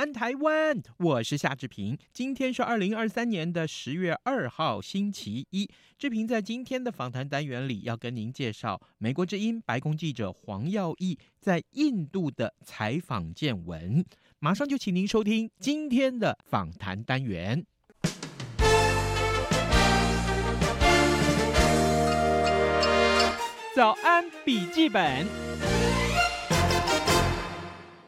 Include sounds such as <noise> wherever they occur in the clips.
安，台湾！我是夏志平。今天是二零二三年的十月二号，星期一。志平在今天的访谈单元里要跟您介绍美国之音白宫记者黄耀毅在印度的采访见闻。马上就请您收听今天的访谈单元。早安，笔记本。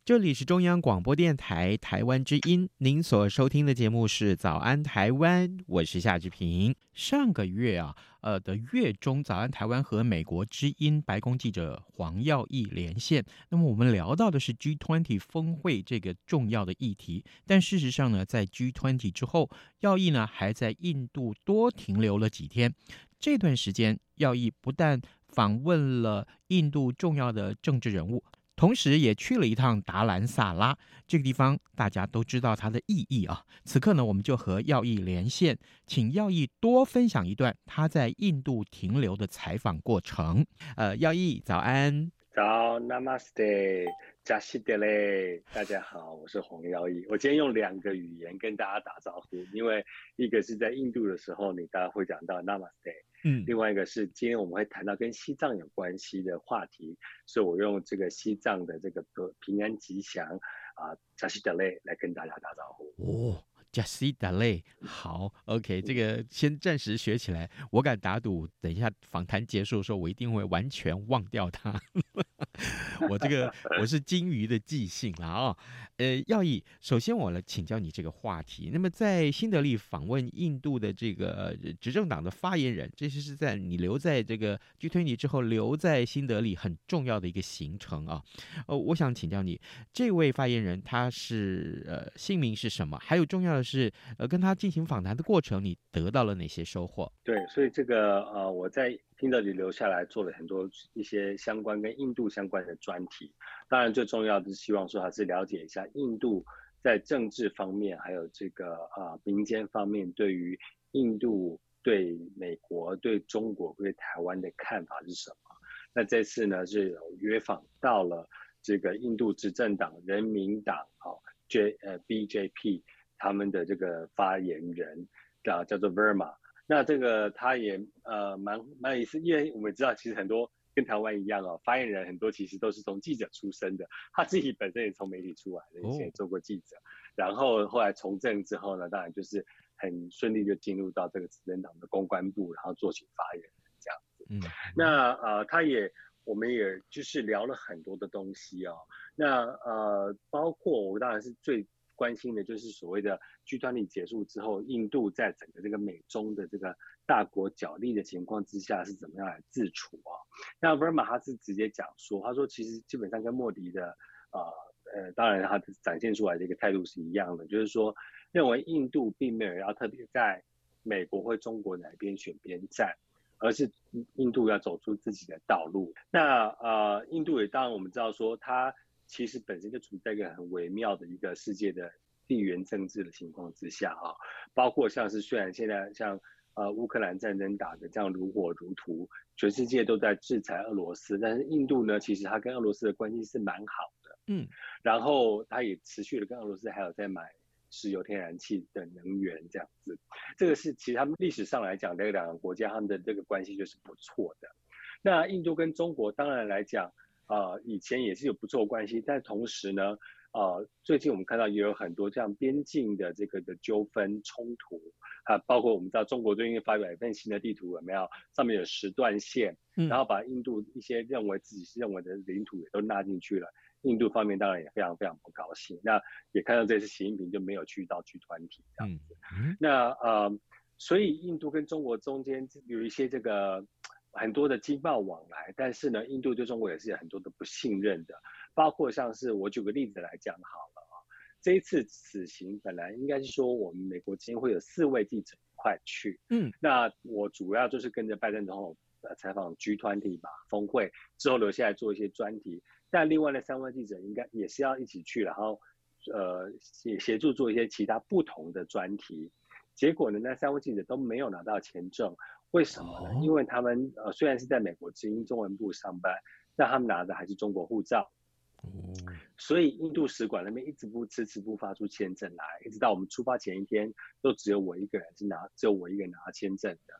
这里是中央广播电台台湾之音，您所收听的节目是《早安台湾》，我是夏志平。上个月啊，呃的月中，《早安台湾》和美国之音白宫记者黄耀毅连线，那么我们聊到的是 G20 峰会这个重要的议题。但事实上呢，在 G20 之后，耀毅呢还在印度多停留了几天。这段时间，耀毅不但访问了印度重要的政治人物，同时也去了一趟达兰萨拉这个地方，大家都知道它的意义啊。此刻呢，我们就和耀毅连线，请耀毅多分享一段他在印度停留的采访过程。呃，耀毅早安，早，Namaste，加西德勒，大家好，我是黄耀毅。我今天用两个语言跟大家打招呼，因为一个是在印度的时候，你大家会讲到 Namaste。嗯，另外一个是今天我们会谈到跟西藏有关系的话题，所以我用这个西藏的这个平安吉祥啊，扎西德勒来跟大家打招呼。哦，扎西德勒，好，OK，这个先暂时学起来。我敢打赌，等一下访谈结束的时候，我一定会完全忘掉它。<laughs> 我这个我是金鱼的记性了啊、呃，耀毅，首先我来请教你这个话题。那么在新德里访问印度的这个执政党的发言人，这是是在你留在这个 G 推你之后留在新德里很重要的一个行程啊。呃，我想请教你，这位发言人他是呃姓名是什么？还有重要的是，呃，跟他进行访谈的过程，你得到了哪些收获？对，所以这个呃我在。新德里留下来做了很多一些相关跟印度相关的专题，当然最重要的是希望说还是了解一下印度在政治方面还有这个啊民间方面对于印度对美国对中国对台湾的看法是什么。那这次呢是有约访到了这个印度执政党人民党啊 J 呃 BJP 他们的这个发言人啊叫做 Verma。那这个他也呃蛮蛮有意思，因为我们知道其实很多跟台湾一样哦，发言人很多其实都是从记者出身的，他自己本身也从媒体出来的，以前也做过记者，然后后来从政之后呢，当然就是很顺利就进入到这个执政党的公关部，然后做起发言人这样子。嗯，那呃他也我们也就是聊了很多的东西哦，那呃包括我当然是最。关心的就是所谓的 G20 结束之后，印度在整个这个美中的这个大国角力的情况之下是怎么样来自处啊？那 Verma 他是直接讲说，他说其实基本上跟莫迪的呃呃，当然他展现出来的一个态度是一样的，就是说认为印度并没有要特别在美国或中国哪边选边站，而是印度要走出自己的道路。那呃，印度也当然我们知道说他。其实本身就处在一个很微妙的一个世界的地缘政治的情况之下啊，包括像是虽然现在像呃乌克兰战争打得这样如火如荼，全世界都在制裁俄罗斯，但是印度呢，其实它跟俄罗斯的关系是蛮好的，嗯，然后它也持续的跟俄罗斯还有在买石油、天然气的能源这样子，这个是其实他们历史上来讲，这两个国家他们的这个关系就是不错的。那印度跟中国当然来讲。啊、呃，以前也是有不错关系，但同时呢，呃，最近我们看到也有很多这样边境的这个的纠纷冲突啊，包括我们知道中国最近发表一份新的地图，有没有？上面有十段线，然后把印度一些认为自己是认为的领土也都纳进去了。印度方面当然也非常非常不高兴。那也看到这次习近平就没有去到去团体这样子。那呃，所以印度跟中国中间有一些这个。很多的经贸往来，但是呢，印度对中国也是有很多的不信任的，包括像是我举个例子来讲好了啊，这一次此行本来应该是说我们美国今天会有四位记者一块去，嗯，那我主要就是跟着拜登总统呃采访 G 团体吧峰会之后留下来做一些专题，但另外的三位记者应该也是要一起去，然后呃协协助做一些其他不同的专题，结果呢，那三位记者都没有拿到签证。为什么呢？因为他们呃虽然是在美国之音中文部上班，但他们拿的还是中国护照，所以印度使馆那边一直不迟迟不发出签证来，一直到我们出发前一天，都只有我一个人是拿，只有我一个人拿签证的。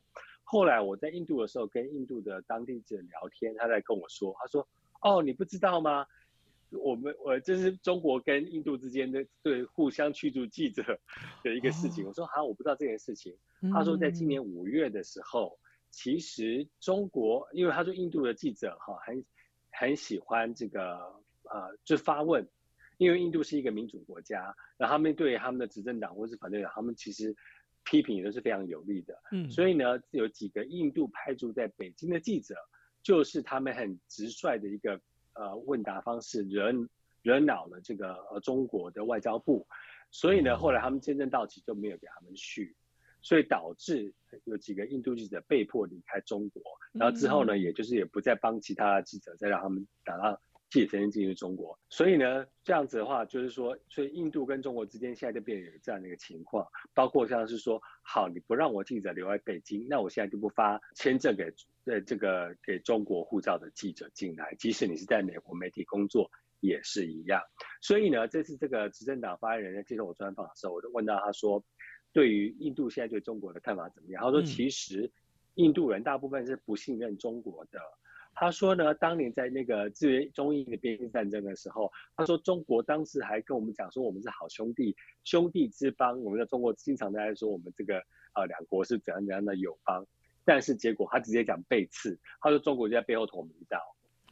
后来我在印度的时候，跟印度的当地记者聊天，他在跟我说，他说：“哦，你不知道吗？我们我这是中国跟印度之间的对互相驱逐记者的一个事情。”我说：“好，我不知道这件事情。”他说，在今年五月的时候，其实中国，因为他说印度的记者哈很很喜欢这个呃，就发问，因为印度是一个民主国家，然后他们对他们的执政党或是反对党，他们其实批评也都是非常有力的。嗯，所以呢，有几个印度派驻在北京的记者，就是他们很直率的一个呃问答方式，惹惹恼了这个呃中国的外交部，所以呢，后来他们签证到期就没有给他们续。所以导致有几个印度记者被迫离开中国，然后之后呢，也就是也不再帮其他的记者再让他们打到记者曾经进入中国。所以呢，这样子的话，就是说，所以印度跟中国之间现在就变成有这样的一个情况，包括像是说，好，你不让我记者留在北京，那我现在就不发签证给呃这个给中国护照的记者进来，即使你是在美国媒体工作也是一样。所以呢，这次这个执政党发言人在接受我专访的时候，我就问到他说。对于印度现在对中国的看法怎么样？他说，其实印度人大部分是不信任中国的。他说呢，当年在那个支援中印的边境战争的时候，他说中国当时还跟我们讲说我们是好兄弟，兄弟之邦。我们在中国经常在说我们这个呃两国是怎样怎样的友邦，但是结果他直接讲背刺，他说中国就在背后捅我们一刀。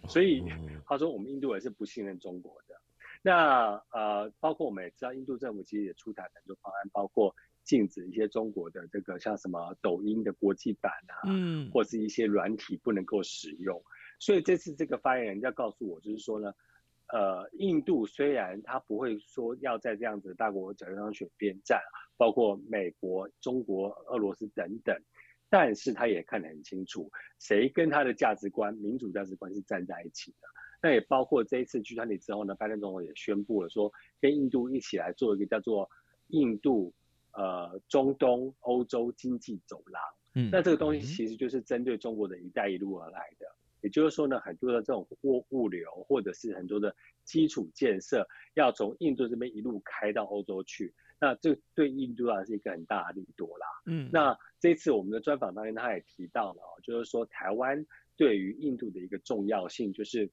所以他说我们印度人是不信任中国的。那呃，包括我们也知道，印度政府其实也出台很多方案，包括。禁止一些中国的这个像什么抖音的国际版啊，嗯，或是一些软体不能够使用。所以这次这个发言人要告诉我，就是说呢，呃，印度虽然他不会说要在这样子的大国角度上选边站，包括美国、中国、俄罗斯等等，但是他也看得很清楚，谁跟他的价值观、民主价值观是站在一起的。那也包括这一次 G20 之后呢，拜登总统也宣布了说，跟印度一起来做一个叫做印度。呃，中东欧洲经济走廊，嗯，那这个东西其实就是针对中国的一带一路而来的。也就是说呢，很多的这种物物流或者是很多的基础建设，要从印度这边一路开到欧洲去，那这对印度啊是一个很大的利多啦。嗯，那这次我们的专访当中，他也提到了，就是说台湾对于印度的一个重要性，就是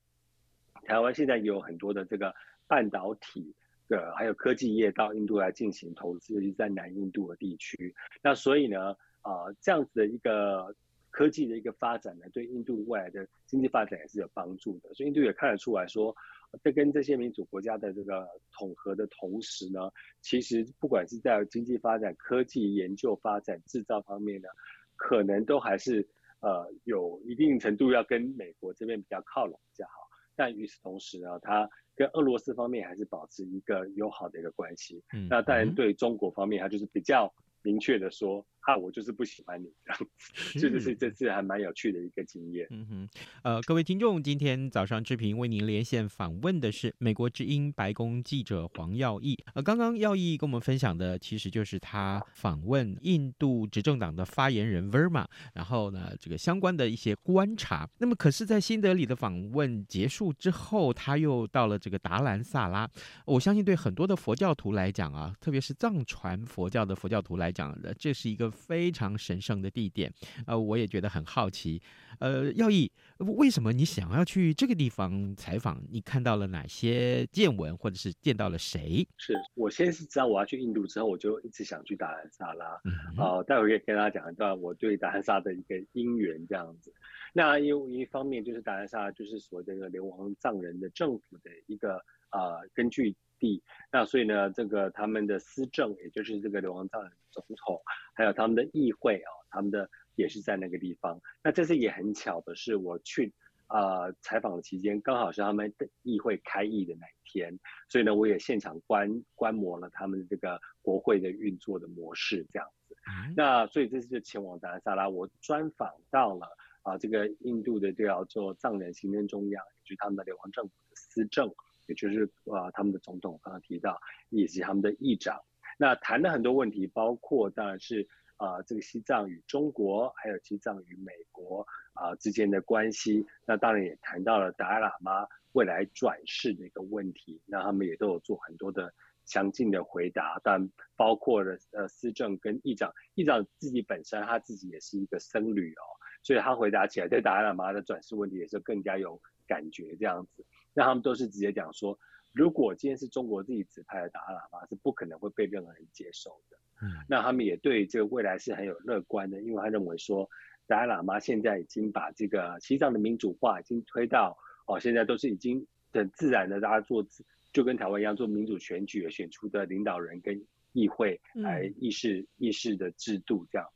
台湾现在有很多的这个半导体。的还有科技业到印度来进行投资，尤其在南印度的地区。那所以呢，啊、这样子的一个科技的一个发展呢，对印度未来的经济发展也是有帮助的。所以印度也看得出来说，在跟这些民主国家的这个统合的同时呢，其实不管是在经济发展、科技研究发展、制造方面呢，可能都还是呃有一定程度要跟美国这边比较靠拢比较好。但与此同时呢，它跟俄罗斯方面还是保持一个友好的一个关系。嗯，那当然对中国方面，它就是比较明确的说。啊，我就是不喜欢你这样子，这就是这次还蛮有趣的一个经验。嗯哼，呃，各位听众，今天早上志平为您连线访问的是美国之音白宫记者黄耀义。呃，刚刚耀义跟我们分享的，其实就是他访问印度执政党的发言人 Verma，然后呢，这个相关的一些观察。那么，可是，在新德里的访问结束之后，他又到了这个达兰萨拉。我相信对很多的佛教徒来讲啊，特别是藏传佛教的佛教徒来讲，这是一个。非常神圣的地点，呃，我也觉得很好奇，呃，耀毅，为什么你想要去这个地方采访？你看到了哪些见闻，或者是见到了谁？是我先是知道我要去印度之后，我就一直想去达兰萨拉，嗯哼，呃，待会儿可以跟大家讲一段我对达兰萨的一个因缘这样子。那因为一方面就是达兰萨就是所谓的这个流亡藏人的政府的一个呃根据地，那所以呢，这个他们的司政，也就是这个流亡藏人总统，还有他们的议会哦，他们的也是在那个地方。那这次也很巧的是，我去呃采访的期间，刚好是他们的议会开议的那一天，所以呢，我也现场观观摩了他们这个国会的运作的模式这样子。那所以这次就前往达兰萨拉，我专访到了啊这个印度的叫做藏人行政中央，也就是他们的流亡政府的司政，也就是啊他们的总统刚刚提到，以及他们的议长。那谈了很多问题，包括当然是啊，这个西藏与中国，还有西藏与美国啊之间的关系。那当然也谈到了达赖喇嘛未来转世的一个问题。那他们也都有做很多的详尽的回答，但包括了呃司政跟议长，议长自己本身他自己也是一个僧侣哦，所以他回答起来对达赖喇嘛的转世问题也是更加有感觉这样子。那他们都是直接讲说。如果今天是中国自己指派的达赖喇嘛，是不可能会被任何人接受的。嗯，那他们也对这个未来是很有乐观的，因为他认为说，达赖喇嘛现在已经把这个西藏的民主化已经推到哦，现在都是已经很自然的，大家做就跟台湾一样做民主选举选出的领导人跟议会来议事、嗯、议事的制度这样。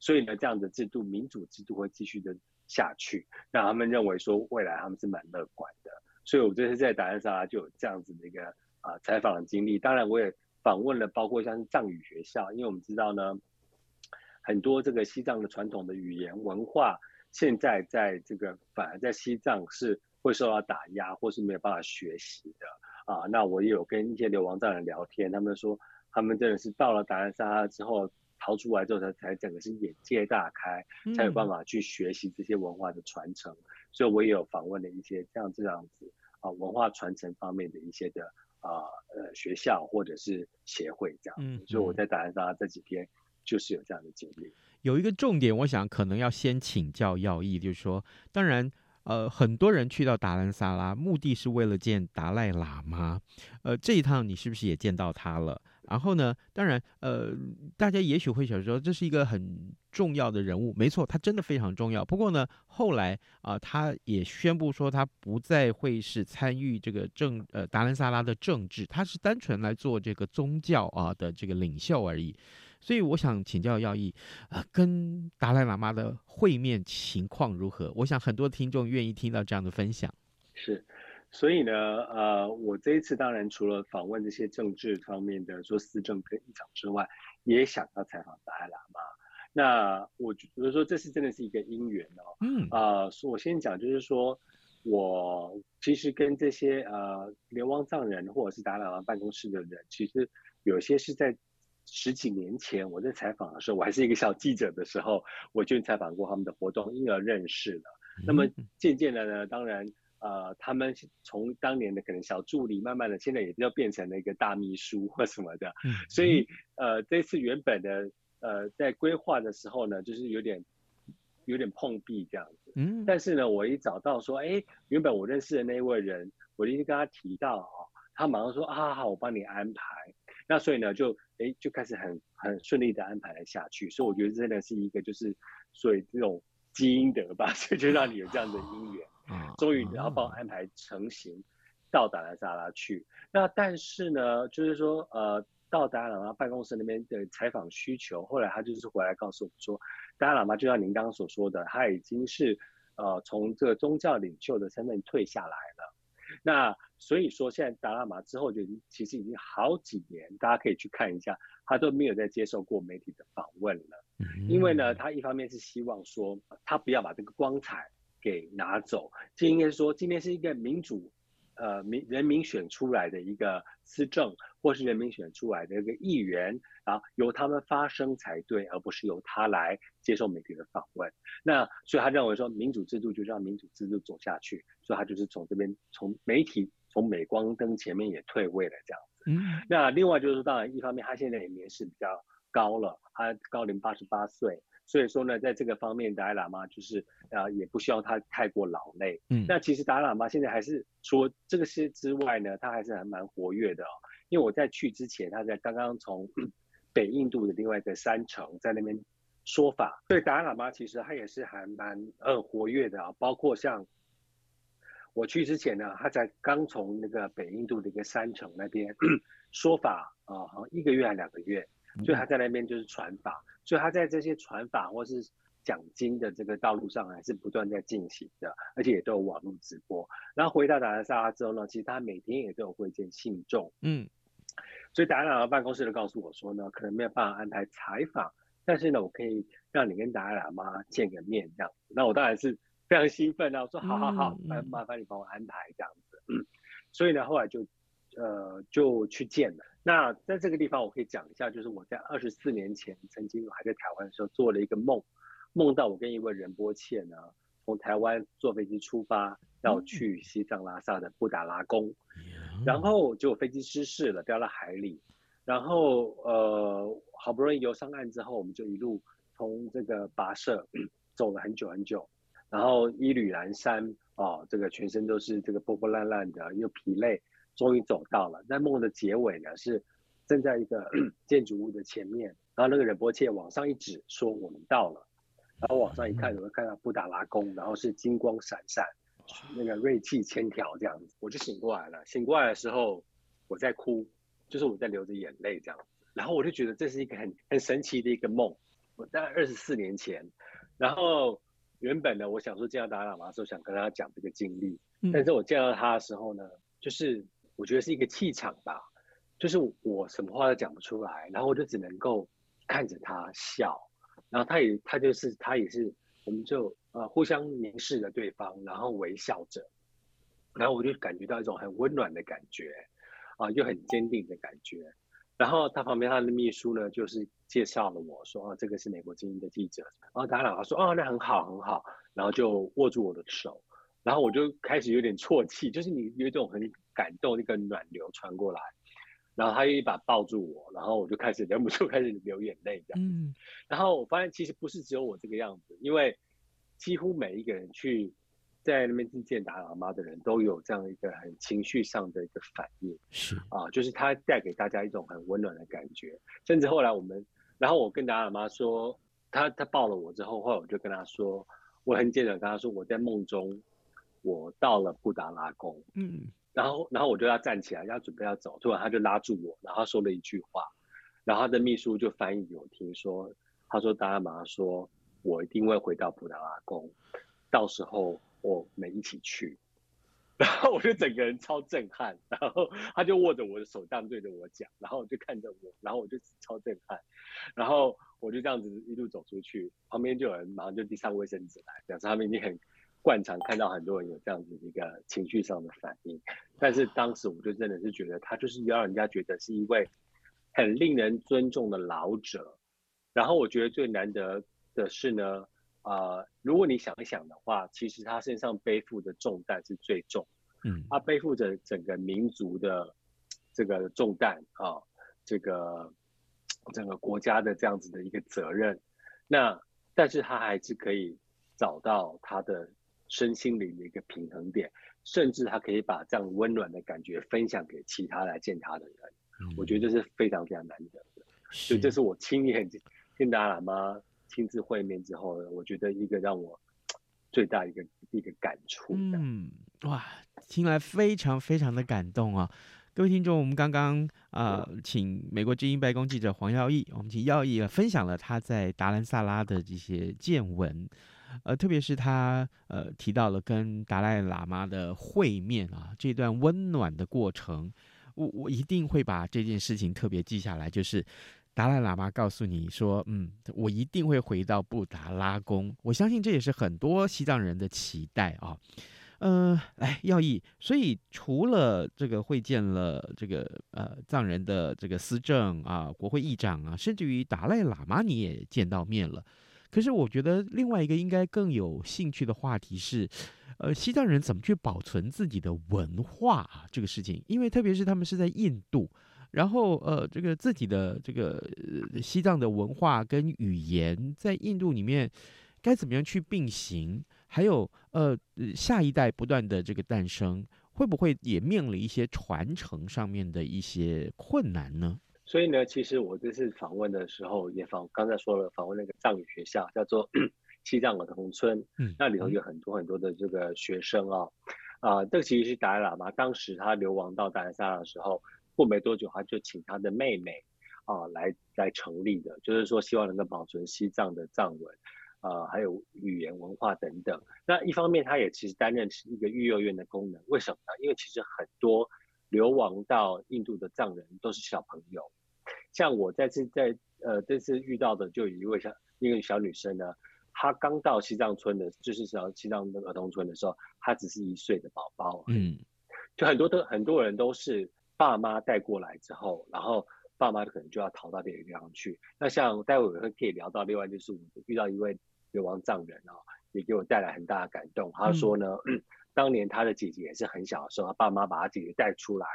所以呢，这样的制度民主制度会继续的下去。那他们认为说，未来他们是蛮乐观的。所以，我这次在达兰萨拉就有这样子的一个啊采访的经历。当然，我也访问了包括像是藏语学校，因为我们知道呢，很多这个西藏的传统的语言文化，现在在这个反而在西藏是会受到打压，或是没有办法学习的啊。那我也有跟一些流亡藏人聊天，他们说他们真的是到了达兰萨拉之后逃出来之后才才整个是眼界大开，才有办法去学习这些文化的传承。嗯所以我也有访问了一些像这样子啊文化传承方面的一些的啊呃学校或者是协会这样，嗯，所以我在达兰萨拉这几天就是有这样的经历。有一个重点，我想可能要先请教耀义，就是说，当然呃很多人去到达兰萨拉，目的是为了见达赖喇嘛，呃这一趟你是不是也见到他了？然后呢，当然，呃，大家也许会想说，这是一个很重要的人物，没错，他真的非常重要。不过呢，后来啊、他也宣布说，他不再会是参与这个政，呃，达兰萨拉的政治，他是单纯来做这个宗教啊的这个领袖而已。所以，我想请教耀义，呃，跟达赖喇嘛的会面情况如何？我想很多听众愿意听到这样的分享。是。所以呢，呃，我这一次当然除了访问这些政治方面的说思政跟议长之外，也想要采访达赖喇嘛。那我觉得说这是真的是一个因缘哦。嗯。啊、呃，我先讲就是说，我其实跟这些呃流亡藏人或者是达赖喇嘛办公室的人，其实有些是在十几年前我在采访的时候，我还是一个小记者的时候，我就采访过他们的活动，因而认识了。那么渐渐的呢，当然。呃，他们从当年的可能小助理，慢慢的现在也就变成了一个大秘书或什么的，嗯、所以呃，这次原本的呃在规划的时候呢，就是有点有点碰壁这样子。嗯，但是呢，我一找到说，哎，原本我认识的那一位人，我一直跟他提到哦，他马上说啊，好，我帮你安排。那所以呢，就哎就开始很很顺利的安排了下去。所以我觉得真的是一个就是所以这种积阴德吧，所以就让你有这样的姻缘。终于然后帮我安排成型到达了萨拉去。那但是呢，就是说呃，到达赖喇嘛办公室那边的采访需求，后来他就是回来告诉我们说，达赖喇嘛就像您刚刚所说的，他已经是呃从这个宗教领袖的身份退下来了。那所以说现在达赖喇嘛之后就其实已经好几年，大家可以去看一下，他都没有再接受过媒体的访问了。因为呢，他一方面是希望说他不要把这个光彩。给拿走，这应该说，今天是一个民主，呃，民人民选出来的一个司政，或是人民选出来的一个议员，然后，由他们发声才对，而不是由他来接受媒体的访问。那所以他认为说，民主制度就让民主制度走下去，所以他就是从这边从媒体从镁光灯前面也退位了这样子。嗯。那另外就是当然一方面他现在也年事比较高了，他高龄八十八岁。所以说呢，在这个方面，达赖喇嘛就是啊、呃，也不希望他太过劳累。嗯，那其实达赖喇嘛现在还是除了这个事之外呢，他还是还蛮活跃的哦。因为我在去之前，他在刚刚从 <clears throat> 北印度的另外一个山城在那边说法。对，达赖喇嘛其实他也是还蛮呃活跃的啊。包括像我去之前呢，他才刚从那个北印度的一个山城那边 <clears throat> 说法啊，好像一个月还两个月。所以他在那边就是传法，所以他在这些传法或是讲讲经的这个道路上还是不断在进行的，而且也都有网络直播。然后回到达兰萨拉之后呢，其实他每天也都有会见信众，嗯，所以达赖喇嘛办公室就告诉我说呢，可能没有办法安排采访，但是呢，我可以让你跟达赖喇嘛见个面这样子。那我当然是非常兴奋啊，我说好好好，麻麻烦你帮我安排这样子。嗯，所以呢，后来就呃就去见了。那在这个地方，我可以讲一下，就是我在二十四年前曾经还在台湾的时候做了一个梦。梦到我跟一位仁波切呢，从台湾坐飞机出发，要去西藏拉萨的布达拉宫，然后结果飞机失事了，掉到海里，然后呃好不容易游上岸之后，我们就一路从这个跋涉走了很久很久，然后衣履褴衫啊，这个全身都是这个破破烂烂的，又疲累，终于走到了。在梦的结尾呢，是站在一个 <clears throat> 建筑物的前面，然后那个仁波切往上一指，说我们到了。然后往上一看，我会看到布达拉宫，然后是金光闪闪，那个锐气千条这样子，我就醒过来了。醒过来的时候，我在哭，就是我在流着眼泪这样。然后我就觉得这是一个很很神奇的一个梦。我在二十四年前，然后原本呢，我想说见到达赖喇嘛的时候，想跟他讲这个经历，但是我见到他的时候呢，就是我觉得是一个气场吧，就是我什么话都讲不出来，然后我就只能够看着他笑。然后他也，他就是，他也是，我们就呃互相凝视着对方，然后微笑着，然后我就感觉到一种很温暖的感觉，啊、又很坚定的感觉。然后他旁边他的秘书呢，就是介绍了我说，啊，这个是美国精英的记者。然后达赖喇嘛说，哦，那很好很好，然后就握住我的手，然后我就开始有点啜泣，就是你有一种很感动，那个暖流传过来。然后他又一把抱住我，然后我就开始忍不住开始流眼泪这样。嗯，然后我发现其实不是只有我这个样子，因为几乎每一个人去在那边去见达赖喇嘛的人都有这样一个很情绪上的一个反应。是啊，就是他带给大家一种很温暖的感觉。甚至后来我们，然后我跟达赖喇嘛说，他他抱了我之后，后来我就跟他说，我很简短跟他说，我在梦中我到了布达拉宫。嗯。然后，然后我就要站起来，要准备要走，突然他就拉住我，然后说了一句话，然后他的秘书就翻译给我听说，他说：“达拉玛说，我一定会回到布达拉宫，到时候我们一起去。<laughs> ”然后我就整个人超震撼，然后他就握着我的手，这样对着我讲，然后我就看着我，然后我就超震撼，然后我就这样子一路走出去，旁边就有人马上就递上卫生纸来，表示他们已经很。惯常看到很多人有这样子一个情绪上的反应，但是当时我就真的是觉得他就是要让人家觉得是一位很令人尊重的老者。然后我觉得最难得的是呢，呃，如果你想一想的话，其实他身上背负的重担是最重，嗯，他背负着整个民族的这个重担啊，这个整个国家的这样子的一个责任。那但是他还是可以找到他的。身心灵的一个平衡点，甚至他可以把这样温暖的感觉分享给其他来见他的人，嗯、我觉得这是非常非常难得的。所以这是我亲眼跟达赖喇嘛亲自会面之后，我觉得一个让我最大一个一个感触。嗯，哇，听来非常非常的感动啊！各位听众，我们刚刚啊、呃，请美国之音白宫记者黄耀义，我们请耀义分享了他在达兰萨拉的这些见闻。呃，特别是他呃提到了跟达赖喇嘛的会面啊，这段温暖的过程，我我一定会把这件事情特别记下来。就是达赖喇嘛告诉你说，嗯，我一定会回到布达拉宫。我相信这也是很多西藏人的期待啊。呃，来耀义，所以除了这个会见了这个呃藏人的这个司政啊、国会议长啊，甚至于达赖喇嘛你也见到面了。可是我觉得另外一个应该更有兴趣的话题是，呃，西藏人怎么去保存自己的文化啊？这个事情，因为特别是他们是在印度，然后呃，这个自己的这个西藏的文化跟语言在印度里面该怎么样去并行？还有呃，下一代不断的这个诞生，会不会也面临一些传承上面的一些困难呢？所以呢，其实我这次访问的时候也访，刚才说了访问那个藏语学校，叫做 <coughs> 西藏儿童村，嗯，那里头有很多很多的这个学生啊，啊、呃，这个其实是达赖喇嘛当时他流亡到达赖萨拉的时候，过没多久他就请他的妹妹啊来来成立的，就是说希望能够保存西藏的藏文。呃，还有语言文化等等。那一方面，他也其实担任是一个育幼院的功能。为什么呢？因为其实很多流亡到印度的藏人都是小朋友。像我在次在呃这次遇到的，就有一位小一个小女生呢，她刚到西藏村的，就是小西藏的儿童村的时候，她只是一岁的宝宝。嗯，就很多的很多人都是爸妈带过来之后，然后。爸妈可能就要逃到别的地方去。那像待会我会可以聊到，另外就是我遇到一位流亡藏人啊、哦，也给我带来很大的感动。他说呢，嗯、<clears throat> 当年他的姐姐也是很小的时候，他爸妈把他姐姐带出来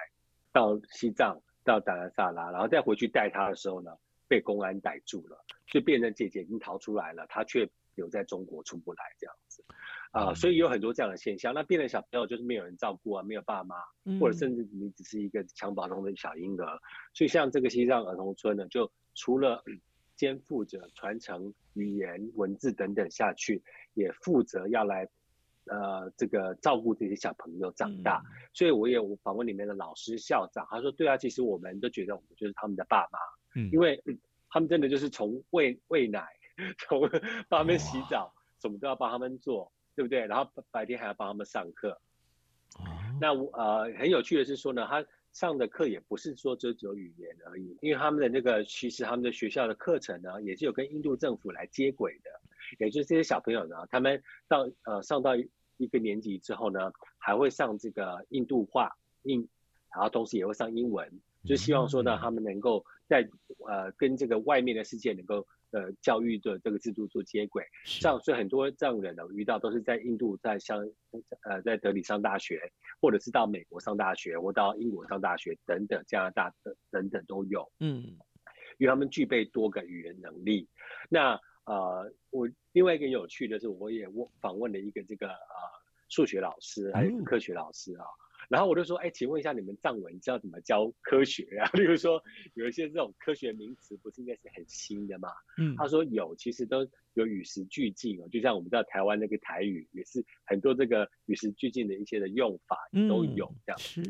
到西藏，到达兰萨拉，然后再回去带他的时候呢，被公安逮住了，就变成姐姐已经逃出来了，他却留在中国出不来这样子。啊、呃，所以有很多这样的现象。那变成小朋友就是没有人照顾啊，没有爸妈，或者甚至你只是一个襁褓中的小婴儿。所以像这个西藏儿童村呢，就除了 <coughs> 肩负着传承语言、文字等等下去，也负责要来呃这个照顾这些小朋友长大。所以我也有访问里面的老师、校长，他说：“对啊，其实我们都觉得我们就是他们的爸妈，嗯，因为他们真的就是从喂喂奶，从帮他们洗澡，什么都要帮他们做。”对不对？然后白天还要帮他们上课。哦。那呃很有趣的是说呢，他上的课也不是说只有语言而已，因为他们的那个其实他们的学校的课程呢，也是有跟印度政府来接轨的。也就是这些小朋友呢，他们到呃上到一个年级之后呢，还会上这个印度话印，然后同时也会上英文，就希望说呢，他们能够在呃跟这个外面的世界能够。呃，教育的这个制度做接轨，这样，所以很多这样人呢遇到都是在印度，在上呃在德里上大学，或者是到美国上大学，或到英国上大学等等，加拿大等等等都有。嗯，因为他们具备多个语言能力。那呃，我另外一个有趣的是，我也问访问了一个这个呃数学老师还有科学老师啊。嗯然后我就说，哎，请问一下，你们藏文知道怎么教科学啊？<laughs> 例如说，有一些这种科学名词，不是应该是很新的嘛？嗯，他说有，其实都有与时俱进哦。就像我们知道台湾那个台语，也是很多这个与时俱进的一些的用法都有这样。是。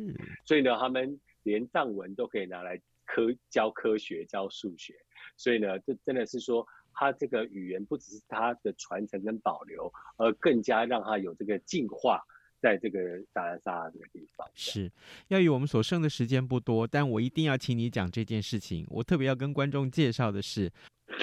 所以呢，他们连藏文都可以拿来科教科学、教数学。所以呢，这真的是说，他这个语言不只是他的传承跟保留，而更加让他有这个进化。在这个达兰萨拉这个地方，是要以我们所剩的时间不多，但我一定要请你讲这件事情。我特别要跟观众介绍的是，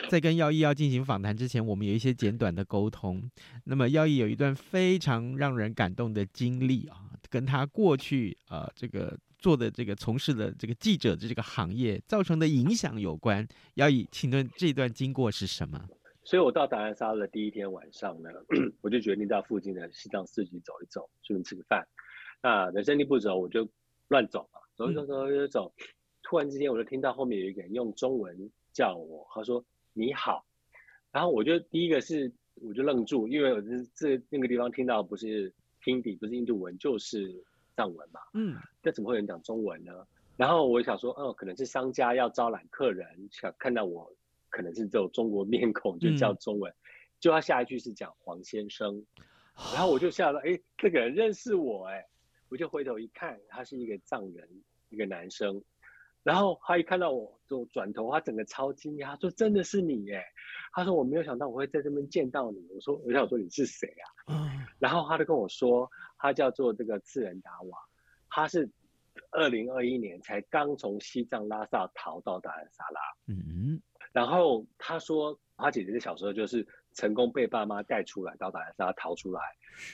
在跟耀毅要进行访谈之前，我们有一些简短的沟通。那么耀毅有一段非常让人感动的经历啊，跟他过去呃这个做的这个从事的这个记者的这个行业造成的影响有关。要以，请问这段经过是什么？所以我到达兰萨的第一天晚上呢，<clears throat> 我就决定到附近的西藏市集走一走，顺便吃个饭。那人生地不熟，我就乱走嘛，走一走走一走走。突然之间，我就听到后面有一个人用中文叫我，他说：“你好。”然后我就第一个是我就愣住，因为我这这那个地方听到不是平底，不是印度文，就是藏文嘛。嗯。那怎么会有人讲中文呢？然后我想说，哦，可能是商家要招揽客人，想看到我。可能是这种中国面孔就叫中文，嗯、就他下一句是讲黄先生，然后我就吓到，哎，这个人认识我哎，我就回头一看，他是一个藏人，一个男生，然后他一看到我就转头，他整个超惊讶，他说真的是你耶，他说我没有想到我会在这边见到你，我说我想说你是谁啊？嗯，然后他就跟我说，他叫做这个次仁达瓦，他是二零二一年才刚从西藏拉萨逃到达兰萨拉，嗯。然后他说，他姐姐的小时候就是成功被爸妈带出来，到达兰萨拉逃出来，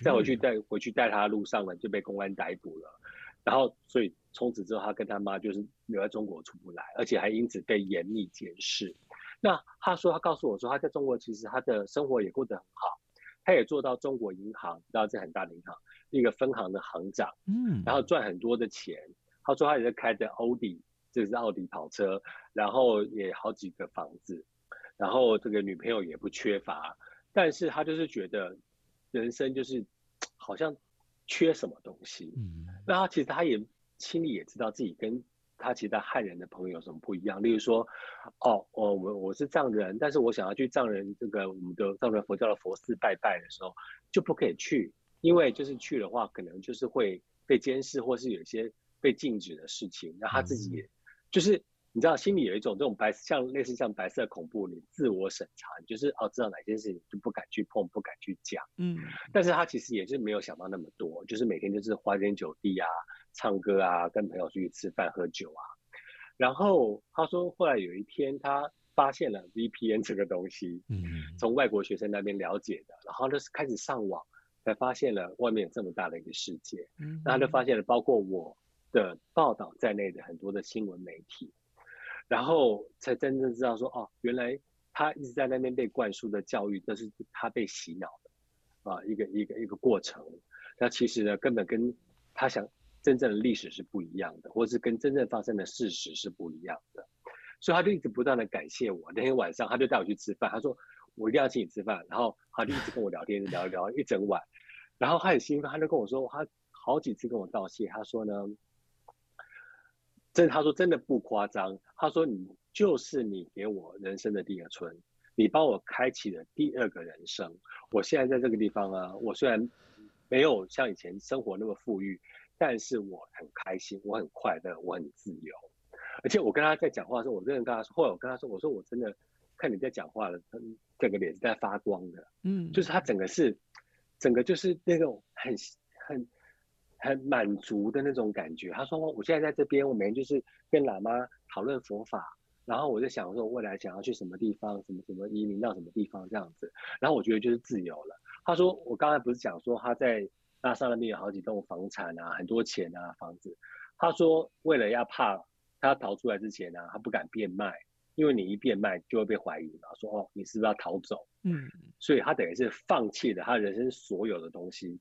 再回去带回去带他的路上呢，就被公安逮捕了。然后所以从此之后，他跟他妈就是留在中国出不来，而且还因此被严密监视。那他说，他告诉我说，他在中国其实他的生活也过得很好，他也做到中国银行，知道这很大的银行，一个分行的行长，嗯，然后赚很多的钱。他说他也在开着欧迪。这是奥迪跑车，然后也好几个房子，然后这个女朋友也不缺乏，但是他就是觉得人生就是好像缺什么东西。嗯，那他其实他也心里也知道自己跟他其他汉人的朋友有什么不一样。例如说，哦，我我我是藏人，但是我想要去藏人这个我们的藏人佛教的佛寺拜拜的时候，就不可以去，因为就是去的话，可能就是会被监视，或是有一些被禁止的事情。那他自己也。就是你知道心里有一种这种白像类似像白色恐怖，你自我审查，你就是哦知道哪件事情就不敢去碰，不敢去讲，嗯，但是他其实也是没有想到那么多，就是每天就是花天酒地啊，唱歌啊，跟朋友出去吃饭喝酒啊，然后他说后来有一天他发现了 VPN 这个东西，嗯，从外国学生那边了解的，然后就是开始上网，才发现了外面有这么大的一个世界，嗯，那他就发现了包括我的报道在内的很多的新闻媒体。然后才真正知道说，哦，原来他一直在那边被灌输的教育，都是他被洗脑的，啊，一个一个一个过程。那其实呢，根本跟他想真正的历史是不一样的，或是跟真正发生的事实是不一样的。所以他就一直不断的感谢我。那天晚上，他就带我去吃饭，他说我一定要请你吃饭。然后他就一直跟我聊天，聊一聊一整晚。然后他很兴奋，他就跟我说，他好几次跟我道谢。他说呢。真，他说真的不夸张。他说你就是你给我人生的第二春，你帮我开启了第二个人生。我现在在这个地方啊，我虽然没有像以前生活那么富裕，但是我很开心，我很快乐，我很自由。而且我跟他在讲话的时候，我真的跟他说，后来我跟他说，我说我真的看你在讲话了，整个脸是在发光的，嗯，就是他整个是，整个就是那种很很。很满足的那种感觉。他说：“我现在在这边，我每天就是跟喇嘛讨论佛法，然后我就想说，未来想要去什么地方，什么什么移民到什么地方这样子。然后我觉得就是自由了。”他说：“我刚才不是讲说他在拉萨那边有好几栋房产啊，很多钱啊，房子。他说为了要怕他逃出来之前呢、啊，他不敢变卖，因为你一变卖就会被怀疑嘛，说哦你是不是要逃走？嗯，所以他等于是放弃了他人生所有的东西，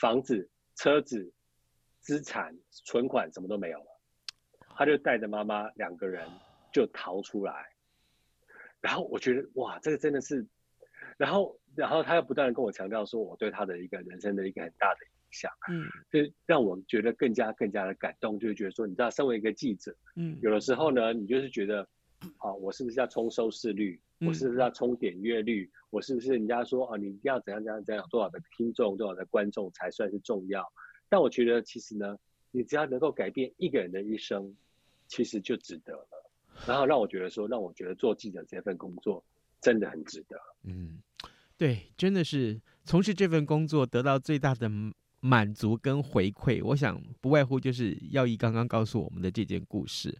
房子。”车子、资产、存款什么都没有了，他就带着妈妈两个人就逃出来。然后我觉得哇，这个真的是，然后然后他又不断的跟我强调说，我对他的一个人生的一个很大的影响，嗯，就让我觉得更加更加的感动，就是觉得说，你知道，身为一个记者，嗯，有的时候呢，你就是觉得，啊，我是不是要冲收视率？我是不是要冲点阅率？我是不是人家说啊，你一定要怎样怎样怎样，多少的听众，多少的观众才算是重要？但我觉得其实呢，你只要能够改变一个人的一生，其实就值得了。然后让我觉得说，让我觉得做记者这份工作真的很值得。嗯，对，真的是从事这份工作得到最大的满足跟回馈，我想不外乎就是耀义刚刚告诉我们的这件故事。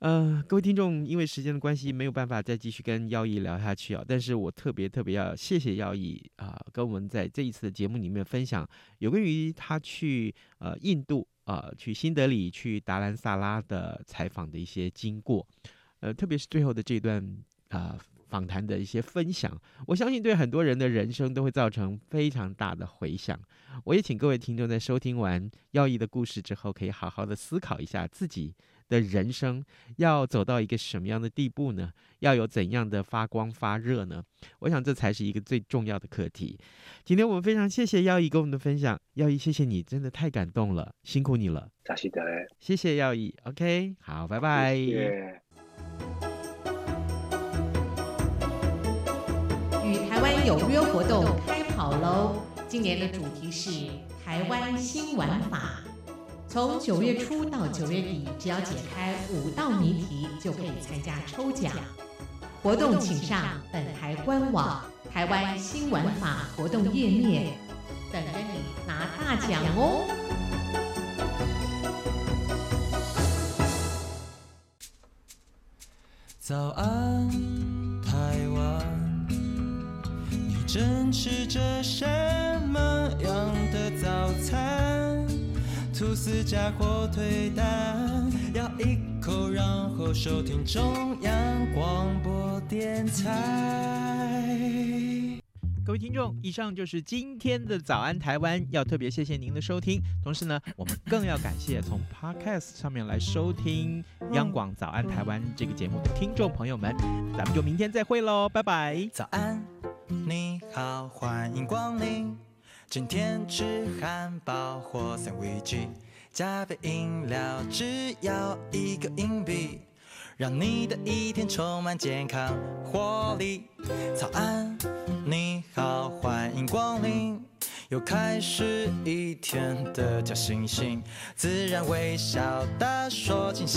呃，各位听众，因为时间的关系，没有办法再继续跟耀义聊下去啊。但是我特别特别要谢谢耀义啊，跟我们在这一次的节目里面分享有关于他去呃印度啊、呃，去新德里、去达兰萨拉的采访的一些经过。呃，特别是最后的这段啊、访谈的一些分享，我相信对很多人的人生都会造成非常大的回响。我也请各位听众在收听完耀义的故事之后，可以好好的思考一下自己。的人生要走到一个什么样的地步呢？要有怎样的发光发热呢？我想这才是一个最重要的课题。今天我们非常谢谢耀义跟我们的分享，耀义谢谢你，真的太感动了，辛苦你了。扎西德，谢谢耀义，OK，好，拜拜。谢谢。有约活动开跑喽！今年的主题是台湾新玩法。从九月初到九月底，只要解开五道谜题，就可以参加抽奖。活动请上本台官网“台湾新玩法”活动页面，等着你拿大奖哦！早安，正吃着什么样的早餐？吐司加火腿蛋，咬一口，然后收听中央广播电台。各位听众，以上就是今天的早安台湾，要特别谢谢您的收听。同时呢，我们更要感谢从 Podcast 上面来收听央广早安台湾这个节目的听众朋友们。咱们就明天再会喽，拜拜。早安，你好，欢迎光临。今天吃汉堡或三明治，加杯饮料，只要一个硬币，让你的一天充满健康活力。早安，你好，欢迎光临，又开始一天的假惺惺，自然微笑，大说惊喜。